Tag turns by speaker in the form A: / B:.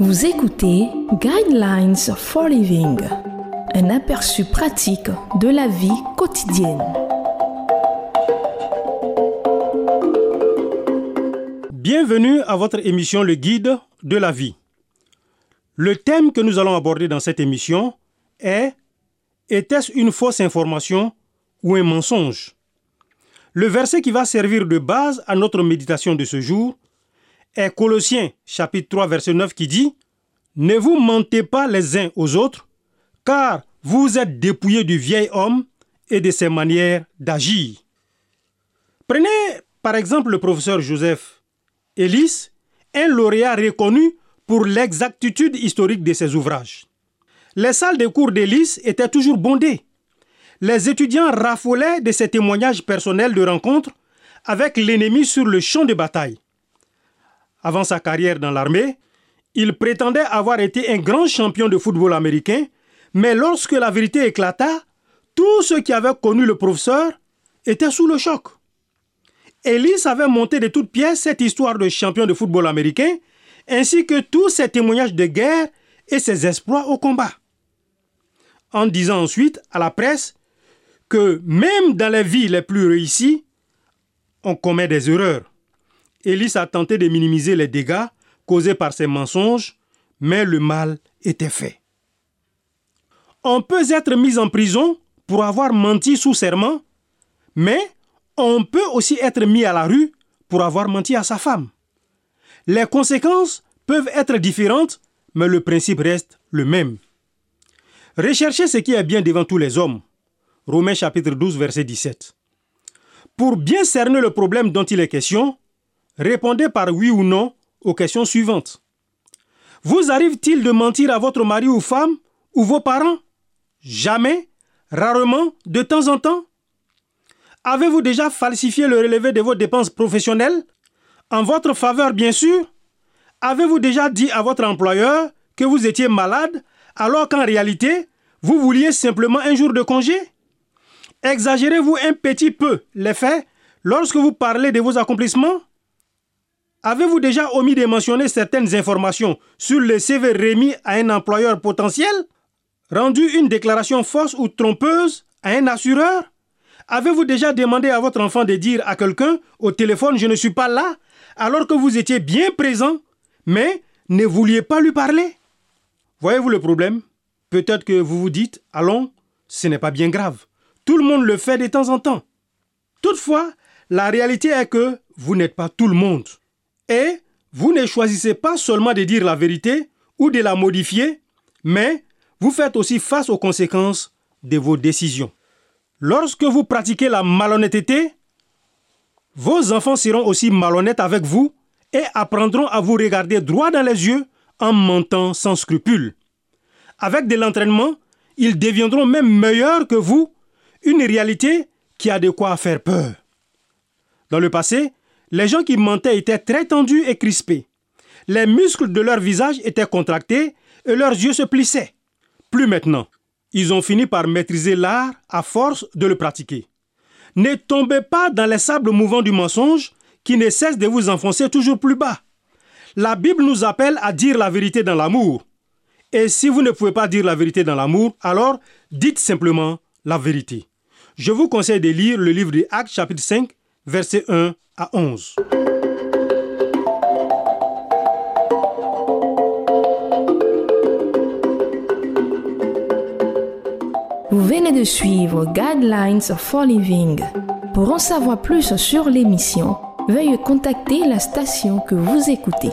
A: Vous écoutez Guidelines for Living, un aperçu pratique de la vie quotidienne.
B: Bienvenue à votre émission Le Guide de la vie. Le thème que nous allons aborder dans cette émission est Était-ce une fausse information ou un mensonge? Le verset qui va servir de base à notre méditation de ce jour est Colossiens chapitre 3 verset 9 qui dit Ne vous mentez pas les uns aux autres, car vous êtes dépouillés du vieil homme et de ses manières d'agir. Prenez par exemple le professeur Joseph Ellis, un lauréat reconnu pour l'exactitude historique de ses ouvrages. Les salles de cours d'Ellis étaient toujours bondées. Les étudiants raffolaient de ses témoignages personnels de rencontres avec l'ennemi sur le champ de bataille. Avant sa carrière dans l'armée, il prétendait avoir été un grand champion de football américain, mais lorsque la vérité éclata, tous ceux qui avaient connu le professeur étaient sous le choc. Ellis avait monté de toutes pièces cette histoire de champion de football américain, ainsi que tous ses témoignages de guerre et ses exploits au combat. En disant ensuite à la presse que même dans les vies les plus réussies, on commet des erreurs. Ellis a tenté de minimiser les dégâts causés par ses mensonges, mais le mal était fait. On peut être mis en prison pour avoir menti sous serment, mais on peut aussi être mis à la rue pour avoir menti à sa femme. Les conséquences peuvent être différentes, mais le principe reste le même. Recherchez ce qui est bien devant tous les hommes. Romains chapitre 12, verset 17. Pour bien cerner le problème dont il est question, répondez par oui ou non aux questions suivantes. Vous arrive-t-il de mentir à votre mari ou femme ou vos parents? Jamais Rarement De temps en temps? Avez-vous déjà falsifié le relevé de vos dépenses professionnelles? En votre faveur, bien sûr. Avez-vous déjà dit à votre employeur que vous étiez malade alors qu'en réalité, vous vouliez simplement un jour de congé? Exagérez-vous un petit peu les faits lorsque vous parlez de vos accomplissements? Avez-vous déjà omis de mentionner certaines informations sur le CV remis à un employeur potentiel? Rendu une déclaration fausse ou trompeuse à un assureur? Avez-vous déjà demandé à votre enfant de dire à quelqu'un au téléphone je ne suis pas là alors que vous étiez bien présent mais ne vouliez pas lui parler? Voyez-vous le problème? Peut-être que vous vous dites allons, ce n'est pas bien grave. Tout le monde le fait de temps en temps. Toutefois, la réalité est que vous n'êtes pas tout le monde. Et vous ne choisissez pas seulement de dire la vérité ou de la modifier, mais vous faites aussi face aux conséquences de vos décisions. Lorsque vous pratiquez la malhonnêteté, vos enfants seront aussi malhonnêtes avec vous et apprendront à vous regarder droit dans les yeux en mentant sans scrupule. Avec de l'entraînement, ils deviendront même meilleurs que vous, une réalité qui a de quoi faire peur. Dans le passé, les gens qui mentaient étaient très tendus et crispés. Les muscles de leur visage étaient contractés et leurs yeux se plissaient. Plus maintenant. Ils ont fini par maîtriser l'art à force de le pratiquer. Ne tombez pas dans les sables mouvants du mensonge qui ne cesse de vous enfoncer toujours plus bas. La Bible nous appelle à dire la vérité dans l'amour. Et si vous ne pouvez pas dire la vérité dans l'amour, alors dites simplement la vérité. Je vous conseille de lire le livre de Actes chapitre 5, versets 1 à 11.
A: Vous venez de suivre Guidelines for Living. Pour en savoir plus sur l'émission, veuillez contacter la station que vous écoutez.